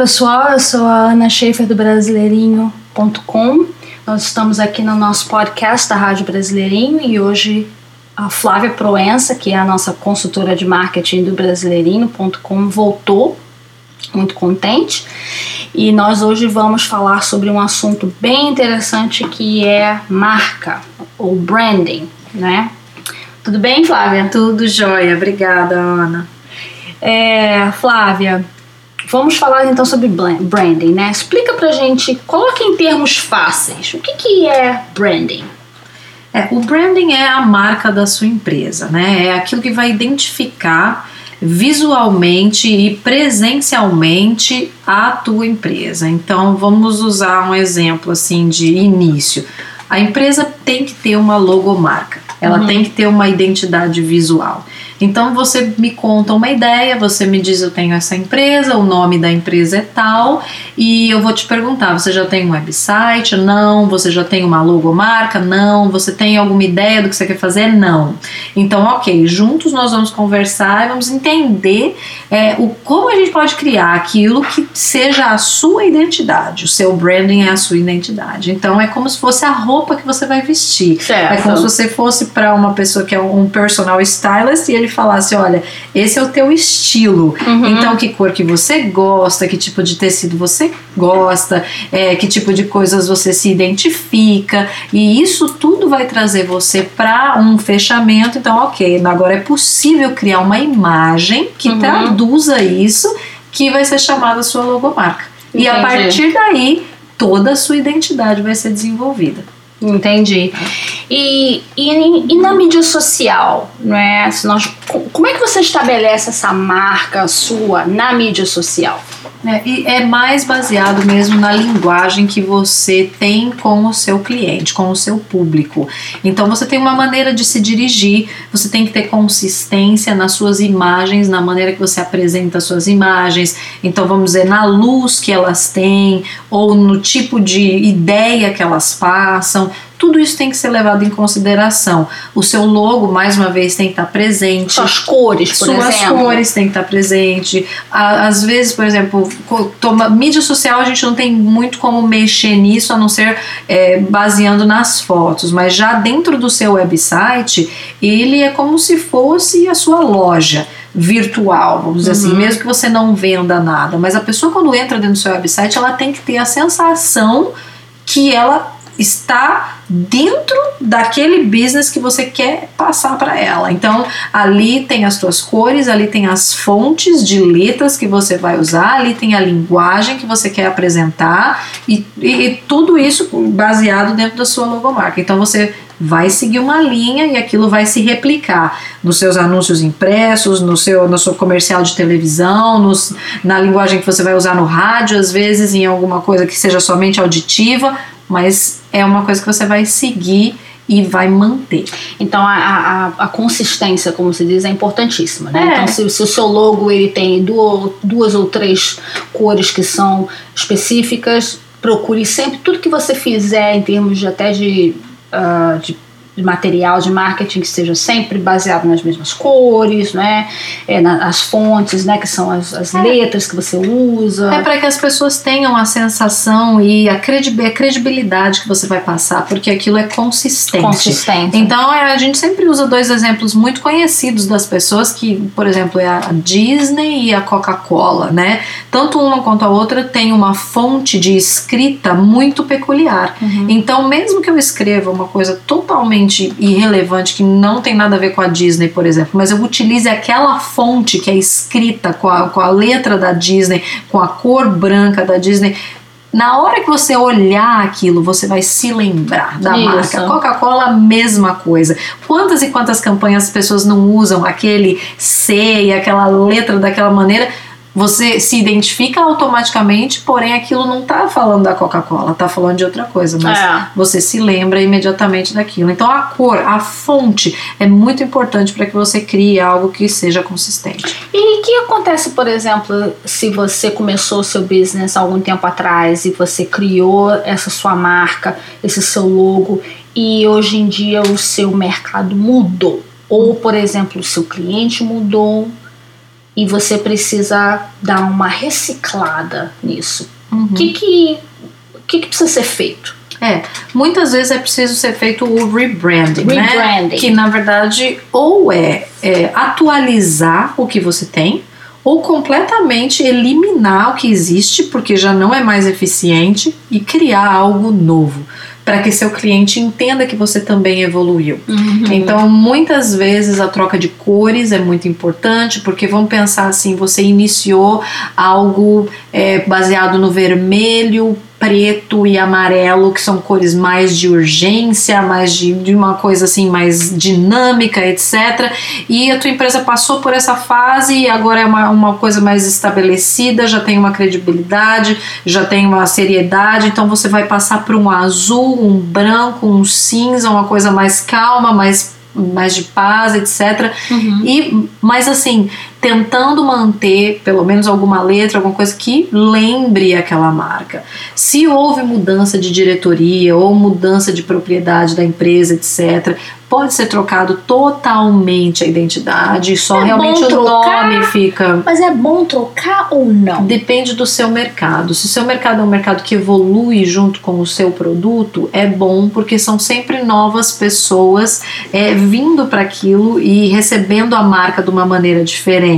pessoal, eu sou a Ana Schaefer do Brasileirinho.com. Nós estamos aqui no nosso podcast da Rádio Brasileirinho e hoje a Flávia Proença, que é a nossa consultora de marketing do Brasileirinho.com, voltou, muito contente. E nós hoje vamos falar sobre um assunto bem interessante que é marca ou branding, né? Tudo bem, Flávia? Tudo jóia, obrigada, Ana. É, Flávia, vamos falar então sobre branding, né? Explica pra gente, coloque em termos fáceis, o que, que é branding? É, o branding é a marca da sua empresa, né? É aquilo que vai identificar visualmente e presencialmente a tua empresa. Então, vamos usar um exemplo assim de início. A empresa tem que ter uma logomarca, ela uhum. tem que ter uma identidade visual. Então você me conta uma ideia, você me diz eu tenho essa empresa, o nome da empresa é tal, e eu vou te perguntar, você já tem um website? Não. Você já tem uma logomarca? Não. Você tem alguma ideia do que você quer fazer? Não. Então, ok, juntos nós vamos conversar e vamos entender é, o, como a gente pode criar aquilo que seja a sua identidade. O seu branding é a sua identidade. Então é como se fosse a roupa que você vai vestir. Certo. É como se você fosse para uma pessoa que é um personal stylist e ele falasse: olha, esse é o teu estilo. Uhum. Então, que cor que você gosta, que tipo de tecido você gosta, é, que tipo de coisas você se identifica. E isso tudo vai trazer você para um fechamento. Então, ok, agora é possível criar uma imagem que uhum. traduza isso, que vai ser chamada sua logomarca. Entendi. E a partir daí, toda a sua identidade vai ser desenvolvida. Entendi. E, e, e, na mídia social, né? Se nós, como é que você estabelece essa marca sua na mídia social? É, e é mais baseado mesmo na linguagem que você tem com o seu cliente, com o seu público. Então você tem uma maneira de se dirigir, você tem que ter consistência nas suas imagens, na maneira que você apresenta as suas imagens. Então vamos dizer, na luz que elas têm, ou no tipo de ideia que elas passam tudo isso tem que ser levado em consideração. O seu logo, mais uma vez, tem que estar presente. Suas cores, por Suas exemplo. Suas cores têm que estar presente. Às vezes, por exemplo, toma, mídia social a gente não tem muito como mexer nisso, a não ser é, baseando nas fotos. Mas já dentro do seu website, ele é como se fosse a sua loja virtual, vamos dizer assim, uhum. assim, mesmo que você não venda nada. Mas a pessoa, quando entra dentro do seu website, ela tem que ter a sensação que ela está dentro daquele business que você quer passar para ela. Então, ali tem as tuas cores, ali tem as fontes de letras que você vai usar, ali tem a linguagem que você quer apresentar e, e, e tudo isso baseado dentro da sua logomarca. Então, você vai seguir uma linha e aquilo vai se replicar nos seus anúncios impressos, no seu, no seu comercial de televisão, nos, na linguagem que você vai usar no rádio, às vezes em alguma coisa que seja somente auditiva, mas é uma coisa que você vai seguir e vai manter. Então a, a, a consistência, como se diz, é importantíssima, né? É. Então se, se, o seu logo ele tem duas, duas ou três cores que são específicas, procure sempre tudo que você fizer em termos de até de, uh, de de material de marketing que seja sempre baseado nas mesmas cores, né? É, na, as fontes, né? Que são as, as é. letras que você usa. É para que as pessoas tenham a sensação e a credibilidade que você vai passar, porque aquilo é consistente. Consistente. Então é, a gente sempre usa dois exemplos muito conhecidos das pessoas que, por exemplo, é a Disney e a Coca-Cola, né? Tanto uma quanto a outra tem uma fonte de escrita muito peculiar. Uhum. Então, mesmo que eu escreva uma coisa totalmente totalmente irrelevante, que não tem nada a ver com a Disney, por exemplo, mas eu utilize aquela fonte que é escrita com a, com a letra da Disney, com a cor branca da Disney, na hora que você olhar aquilo, você vai se lembrar da Isso. marca. Coca-Cola, mesma coisa. Quantas e quantas campanhas as pessoas não usam aquele C e aquela letra daquela maneira? Você se identifica automaticamente, porém aquilo não está falando da Coca-Cola, está falando de outra coisa, mas é. você se lembra imediatamente daquilo. Então a cor, a fonte é muito importante para que você crie algo que seja consistente. E o que acontece, por exemplo, se você começou o seu business algum tempo atrás e você criou essa sua marca, esse seu logo e hoje em dia o seu mercado mudou? Ou, por exemplo, o seu cliente mudou, e você precisa dar uma reciclada nisso. O Uhum. que, que, que, que precisa ser feito? É, muitas vezes é preciso ser feito o rebranding, né? Que na verdade ou é, é atualizar o que você tem, ou completamente eliminar o que existe, porque já não é mais eficiente, e criar algo novo, para que seu cliente entenda que você também evoluiu. Então, muitas vezes a troca de cores é muito importante, porque vamos pensar assim: você iniciou algo é, baseado no vermelho, preto e amarelo, que são cores mais de urgência, mais de, de uma coisa assim mais dinâmica, etc. E a tua empresa passou por essa fase e agora é uma, uma coisa mais estabelecida, já tem uma credibilidade, já tem uma seriedade, então você vai passar por um azul, um branco, um cinza, uma coisa mais calma, mais mais de paz, etc. Uhum. E, mas assim, tentando manter pelo menos alguma letra, alguma coisa que lembre aquela marca. Se houve mudança de diretoria ou mudança de propriedade da empresa, etc., pode ser trocado totalmente a identidade, só É realmente o trocar? nome fica. Mas é bom trocar ou não? Depende do seu mercado. Se o seu mercado é um mercado que evolui junto com o seu produto, é bom porque são sempre novas pessoas é, vindo para aquilo e recebendo a marca de uma maneira diferente.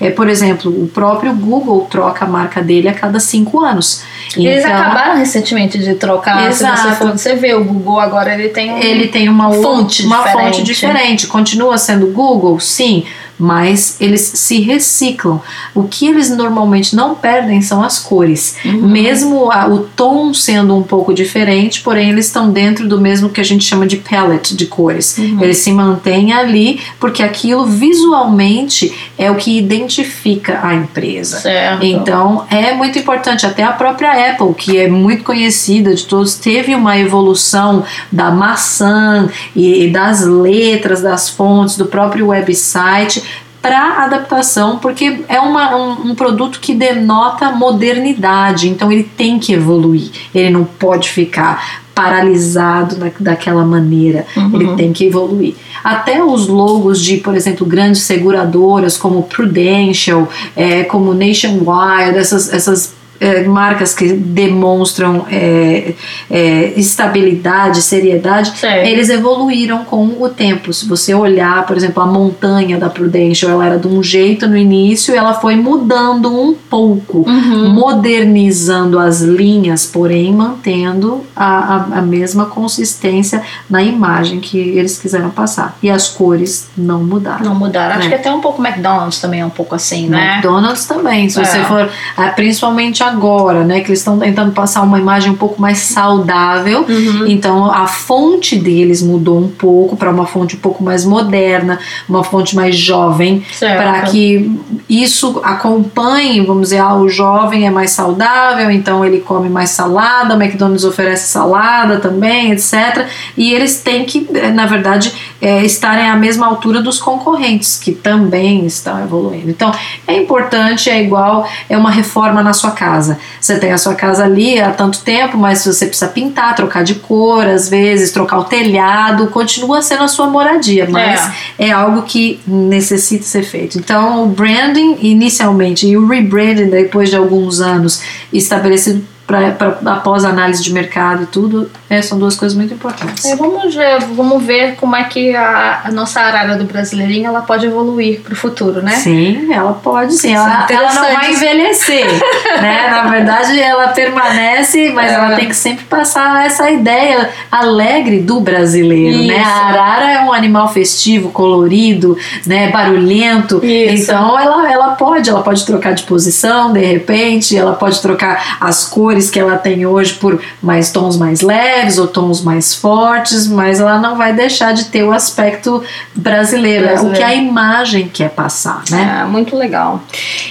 É, por exemplo, o próprio Google troca a marca dele a cada cinco anos. Eles Então, acabaram recentemente de trocar. Se você Exato. for, você vê o Google agora ele tem um ele tem uma Fonte uma diferente. fonte diferente. Continua sendo Google, sim, mas eles se reciclam. O que eles normalmente não perdem são as cores. Uhum. Mesmo a- o tom sendo um pouco diferente, porém eles estão dentro do mesmo que a gente chama de palette de cores. Uhum. Eles se mantêm ali porque aquilo visualmente é o que identifica a empresa. certo. Então é muito importante, até a própria Apple, que é muito conhecida de todos, teve uma evolução da maçã e das letras, das fontes, do próprio website para adaptação, porque é uma, um, um produto que denota modernidade, então ele tem que evoluir, ele não pode ficar paralisado da, daquela maneira, Uhum. ele tem que evoluir. Até os logos de, por exemplo, grandes seguradoras como Prudential, é, como Nationwide, essas, essas é, marcas que demonstram é, é, estabilidade, seriedade, Certo. eles evoluíram com o tempo. Se você olhar, por exemplo, a montanha da Prudential, ela era de um jeito no início, ela foi mudando um pouco, Uhum. modernizando as linhas, porém mantendo a, a, a mesma consistência na imagem que eles quiseram passar. E as cores não mudaram. Não mudaram. Acho É. que até um pouco McDonald's também é um pouco assim, né? McDonald's também, se É. você for, ah, principalmente agora, né, que eles estão tentando passar uma imagem um pouco mais saudável, Uhum. então a fonte deles mudou um pouco para uma fonte um pouco mais moderna, uma fonte mais jovem, para que isso acompanhe, vamos dizer, ah, o jovem é mais saudável, então ele come mais salada, o McDonald's oferece salada também, etc. E eles têm que, eh, na verdade, eh, estarem à mesma altura dos concorrentes, que também estão evoluindo. Então, é importante, é igual, é uma reforma na sua casa. Você tem a sua casa ali há tanto tempo, mas você precisa pintar, trocar de cor, às vezes, trocar o telhado, continua sendo a sua moradia, mas é algo que necessita ser feito. Então, o branding inicialmente e o rebranding depois de alguns anos estabelecido pra, pra- após análise de mercado e tudo, é, são duas coisas muito importantes. É, vamos, ver, vamos ver como é que a, a nossa arara do brasileirinho ela pode evoluir para o futuro, né? Sim, ela pode sim. Ela, ela não vai envelhecer, né? Na verdade, ela permanece, mas É. ela tem que sempre passar essa ideia alegre do brasileiro, né? A arara é um animal festivo, colorido, né? Barulhento. Isso. Então, ela, ela pode, ela pode trocar de posição, de repente, ela pode trocar as cores que ela tem hoje por mais tons mais leves ou tons mais fortes, mas ela não vai deixar de ter o aspecto brasileiro, é o Brasileiro. que a imagem quer passar, né? É, muito legal.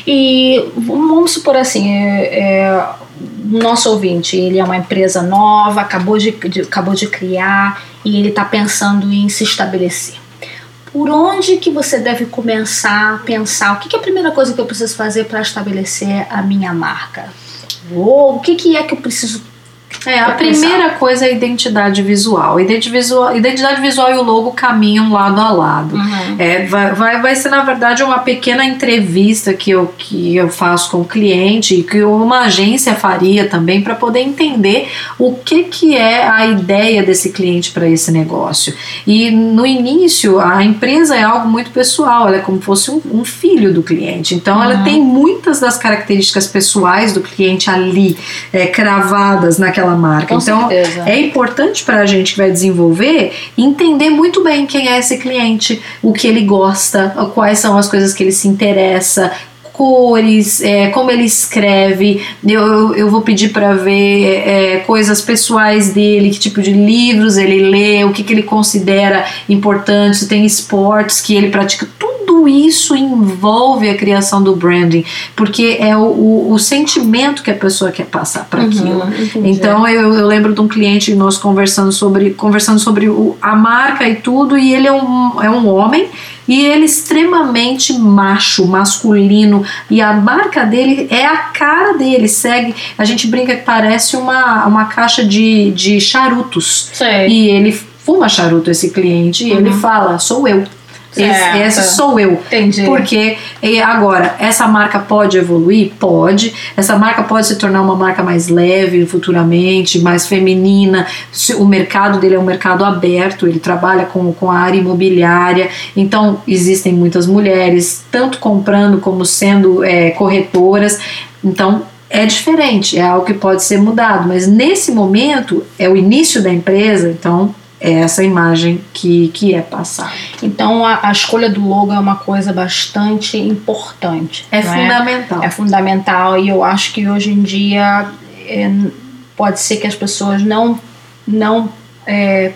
E vamos supor assim, é, é, o nosso ouvinte, ele é uma empresa nova, acabou de, de- acabou de criar e ele está pensando em se estabelecer. Por onde que você deve começar a pensar? O que, que é a primeira coisa que eu preciso fazer para estabelecer a minha marca? Ou o que, que é que eu preciso É, a primeira coisa é a identidade visual. Identidade visual, identidade visual e o logo caminham lado a lado. Uhum. É, vai, vai, vai ser, na verdade, uma pequena entrevista que eu, que eu faço com o cliente e que uma agência faria também para poder entender o que, que é a ideia desse cliente para esse negócio. E no início, a empresa é algo muito pessoal, ela é como se fosse um, um filho do cliente. Então, uhum. ela tem muitas das características pessoais do cliente ali é, cravadas naquela marca. Com então, certeza. é importante para a gente que vai desenvolver entender muito bem quem é esse cliente, o que ele gosta, quais são as coisas que ele se interessa, cores, é, como ele escreve. Eu, eu, eu vou pedir para ver é, coisas pessoais dele, que tipo de livros ele lê, o que, que ele considera importante, se tem esportes que ele pratica, tudo isso envolve a criação do branding, porque é o, o, o sentimento que a pessoa quer passar para uhum, aquilo. Então eu, eu, lembro de um cliente nós conversando sobre conversando sobre o, a marca e tudo, e ele é um, é um homem e ele é extremamente macho, masculino, e a marca dele é a cara dele, segue. A gente brinca que parece uma, uma caixa de, de charutos. Sei. E ele fuma charuto, esse cliente, e uhum. ele fala: sou eu. Esse, esse, sou eu. Entendi. Porque e agora, essa marca pode evoluir? Pode. Essa marca pode se tornar uma marca mais leve futuramente, mais feminina. O mercado dele é um mercado aberto, ele trabalha com, com a área imobiliária. Então, existem muitas mulheres, tanto comprando como sendo é, corretoras. Então, é diferente, é algo que pode ser mudado, mas nesse momento é o início da empresa, então é essa imagem que, que é passada. Então a, a escolha do logo é uma coisa bastante importante. É fundamental. É? é? fundamental e eu acho que hoje em dia é, pode ser que as pessoas não, não é,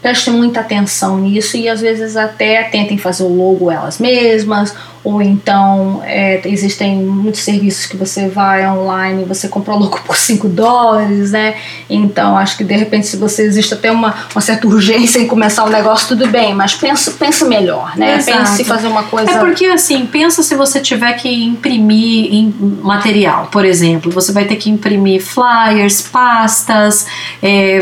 prestem muita atenção nisso e às vezes até tentem fazer o logo elas mesmas ou então é, existem muitos serviços que você vai online e você compra logo por 5 dólares, né? Então acho que de repente se você existe até uma, uma certa urgência em começar o um negócio, tudo bem, mas pensa, pensa melhor, né? Exato. Pense em fazer uma coisa. É porque assim, pensa se você tiver que imprimir em material, por exemplo, você vai ter que imprimir flyers, pastas, é,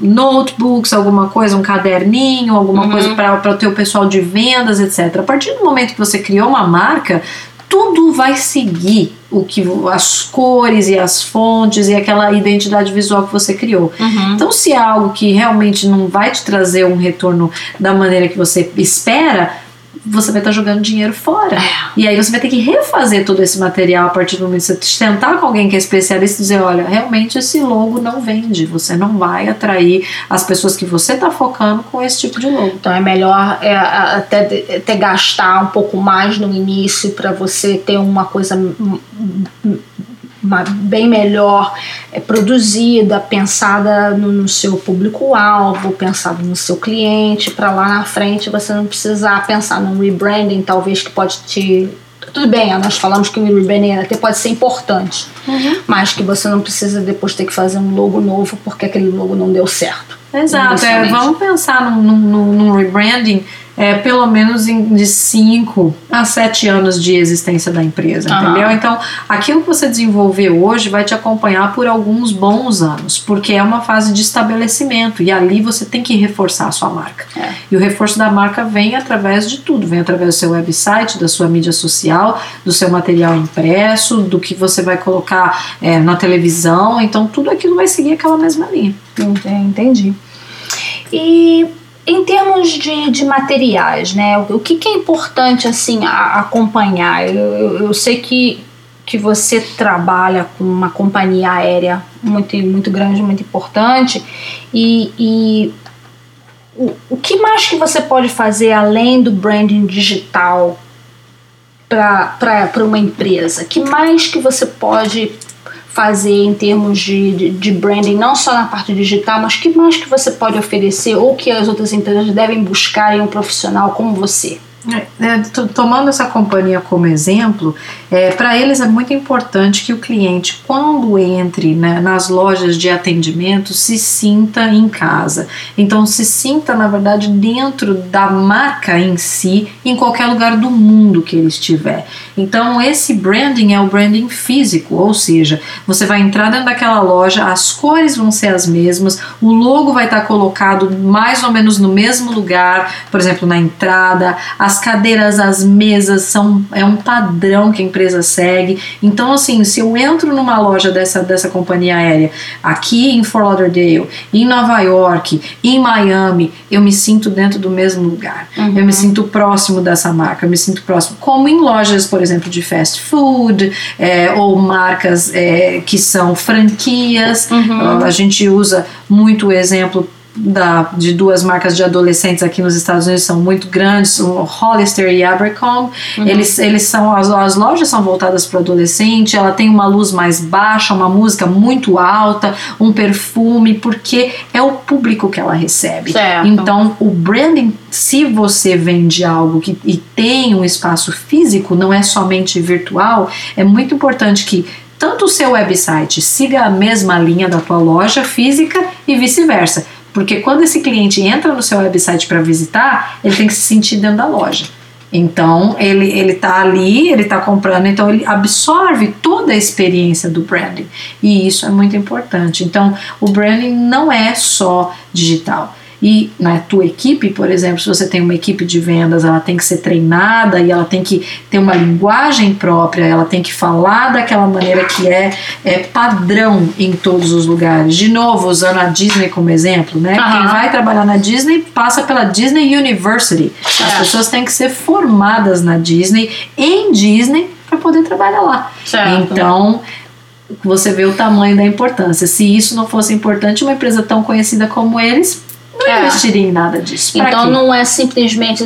notebooks, alguma coisa, um caderninho, alguma uhum. coisa para o teu pessoal de vendas, etc. A partir do momento que você criou uma marca, tudo vai seguir o que as cores e as fontes e aquela identidade visual que você criou. Uhum. Então, se é algo que realmente não vai te trazer um retorno da maneira que você espera, você vai estar jogando dinheiro fora. É. E aí você vai ter que refazer todo esse material a partir do momento que você sentar com alguém que é especialista e dizer, olha, realmente esse logo não vende, você não vai atrair as pessoas que você está focando com esse tipo de logo. Então é melhor é, até, até gastar um pouco mais no início para você ter uma coisa uma, bem melhor é, produzida, pensada no, no seu público-alvo, pensada no seu cliente, para lá na frente você não precisar pensar num rebranding, talvez que pode te. Tudo bem, nós falamos que o rebranding até pode ser importante, uhum. mas que você não precisa depois ter que fazer um logo novo porque aquele logo não deu certo. Exato, é, vamos pensar num, num, num rebranding é, pelo menos em, de 5 a 7 anos de existência da empresa, uhum. entendeu? Então, aquilo que você desenvolver hoje vai te acompanhar por alguns bons anos, porque é uma fase de estabelecimento e ali você tem que reforçar a sua marca. É. E o reforço da marca vem através de tudo, vem através do seu website, da sua mídia social, do seu material impresso, do que você vai colocar é, na televisão, então tudo aquilo vai seguir aquela mesma linha. Entendi. E em termos de, de materiais, né? O, que, que, é importante assim a, acompanhar? Eu, eu, eu, sei que, que você trabalha com uma companhia aérea muito, muito grande, muito importante, e, e o, o que mais que você pode fazer além do branding digital para uma empresa? que mais que você pode fazer em termos de, de, de, branding, não só na parte digital, mas que mais que você pode oferecer ou que as outras empresas devem buscar em um profissional como você? É, tomando essa companhia como exemplo, é, para eles é muito importante que o cliente, quando entre né, nas lojas de atendimento, se sinta em casa. Então, se sinta, na verdade, dentro da marca em si, em qualquer lugar do mundo que ele estiver. Então, esse branding é o branding físico, ou seja, você vai entrar dentro daquela loja, as cores vão ser as mesmas, o logo vai estar colocado mais ou menos no mesmo lugar, por exemplo, na entrada, as cadeiras, as mesas são é um padrão que a empresa segue. Então, assim, se eu entro numa loja dessa, dessa companhia aérea aqui em Fort Lauderdale, em Nova York, em Miami, eu me sinto dentro do mesmo lugar. Uhum. Eu me sinto próximo dessa marca, eu me sinto próximo. Como em lojas, por exemplo, de fast food é, ou marcas é, que são franquias. Uhum. A gente usa muito o exemplo da, de duas marcas de adolescentes aqui nos Estados Unidos são muito grandes, o Hollister e Abercrombie. Uhum. Eles, eles são as, as lojas são voltadas para o adolescente. Ela tem uma luz mais baixa, uma música muito alta, um perfume, porque é o público que ela recebe. Certo. Então, o branding, se você vende algo que, e tem um espaço físico, não é somente virtual, é muito importante que tanto o seu website siga a mesma linha da tua loja física e vice-versa porque quando esse cliente entra no seu website para visitar, ele tem que se sentir dentro da loja. Então, ele, ele tá ali, ele está comprando, então ele absorve toda a experiência do branding. E isso é muito importante. Então, o branding não é só digital. E na tua equipe, por exemplo, se você tem uma equipe de vendas, ela tem que ser treinada e ela tem que ter uma linguagem própria, ela tem que falar daquela maneira que é, é padrão em todos os lugares. De novo, usando a Disney como exemplo, né? Uhum. Quem vai trabalhar na Disney passa pela Disney University. As é. pessoas têm que ser formadas na Disney, em Disney, para poder trabalhar lá. Certo. Então, você vê o tamanho da importância. Se isso não fosse importante, uma empresa tão conhecida como eles não é. investiria em nada disso. Pra então quê? não é simplesmente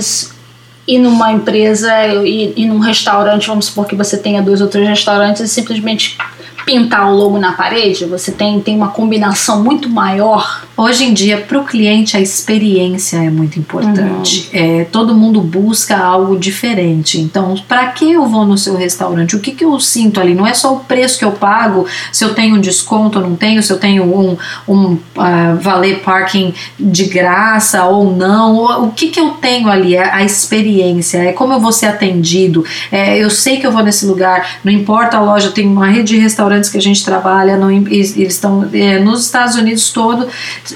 ir numa empresa e ir num restaurante, vamos supor que você tenha dois ou três restaurantes e simplesmente pintar o logo na parede, você tem, tem uma combinação muito maior. Hoje em dia, para o cliente, a experiência é muito importante. Uhum. É, todo mundo busca algo diferente. Então, para que eu vou no seu restaurante? O que, que eu sinto ali? Não é só o preço que eu pago, se eu tenho um desconto ou não tenho, se eu tenho um, um uh, valer parking de graça ou não. O que, que eu tenho ali? É a experiência, é como eu vou ser atendido. É, eu sei que eu vou nesse lugar, não importa a loja, tem uma rede de restaurantes que a gente trabalha, no, eles estão é, nos Estados Unidos todo,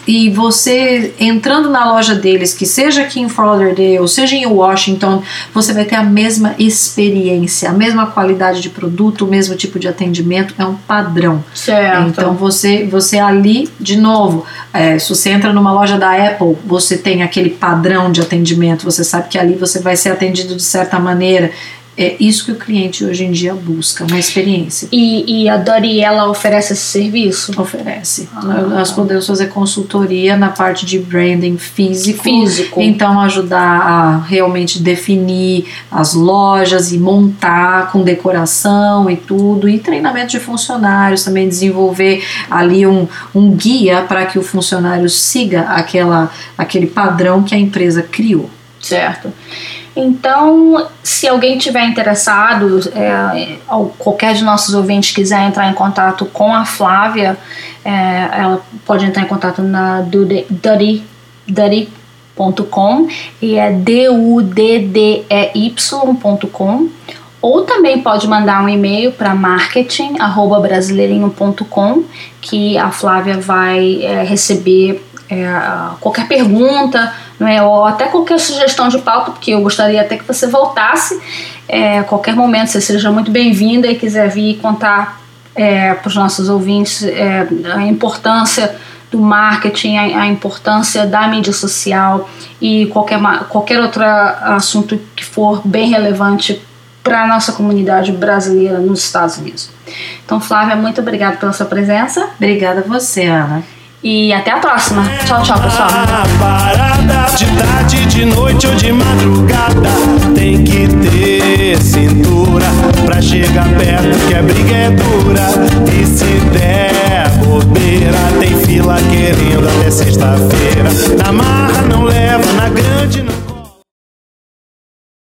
e você entrando na loja deles, que seja aqui em Fort Lauderdale, ou seja em Washington, você vai ter a mesma experiência, a mesma qualidade de produto, o mesmo tipo de atendimento, é um padrão. Certo. Então você, você ali, de novo, é, se você entra numa loja da Apple, você tem aquele padrão de atendimento, você sabe que ali você vai ser atendido de certa maneira é isso que o cliente hoje em dia busca, uma experiência. E, e a Dori, ela oferece esse serviço? Oferece. Ah, Nós podemos fazer consultoria na parte de branding físico. Físico. Então, ajudar a realmente definir as lojas e montar com decoração e tudo. E treinamento de funcionários também, desenvolver ali um, um guia para que o funcionário siga aquela, aquele padrão que a empresa criou. Certo. Então, se alguém tiver interessado, é, qualquer de nossos ouvintes quiser entrar em contato com a Flávia, é, ela pode entrar em contato na duddy.com e é D-U-D-D-E-Y.com ou também pode mandar um e-mail para marketing@brasileirinho.com que a Flávia vai é, receber é, qualquer pergunta não é? ou até qualquer sugestão de pauta, porque eu gostaria até que você voltasse é, a qualquer momento, você seja muito bem-vinda e quiser vir contar é, para os nossos ouvintes é, a importância do marketing, a, a, importância da mídia social e qualquer, qualquer outro assunto que for bem relevante para a nossa comunidade brasileira nos Estados Unidos. Então, Flávia, muito obrigada pela sua presença. Obrigada a você, Ana. E até a próxima. Tchau, tchau, pessoal. Parada de tarde, de noite ou de madrugada. Tem que ter cintura pra chegar perto que a briga é dura. E se der bobeira, tem fila querendo até sexta-feira. Na marra não leva, na grande não.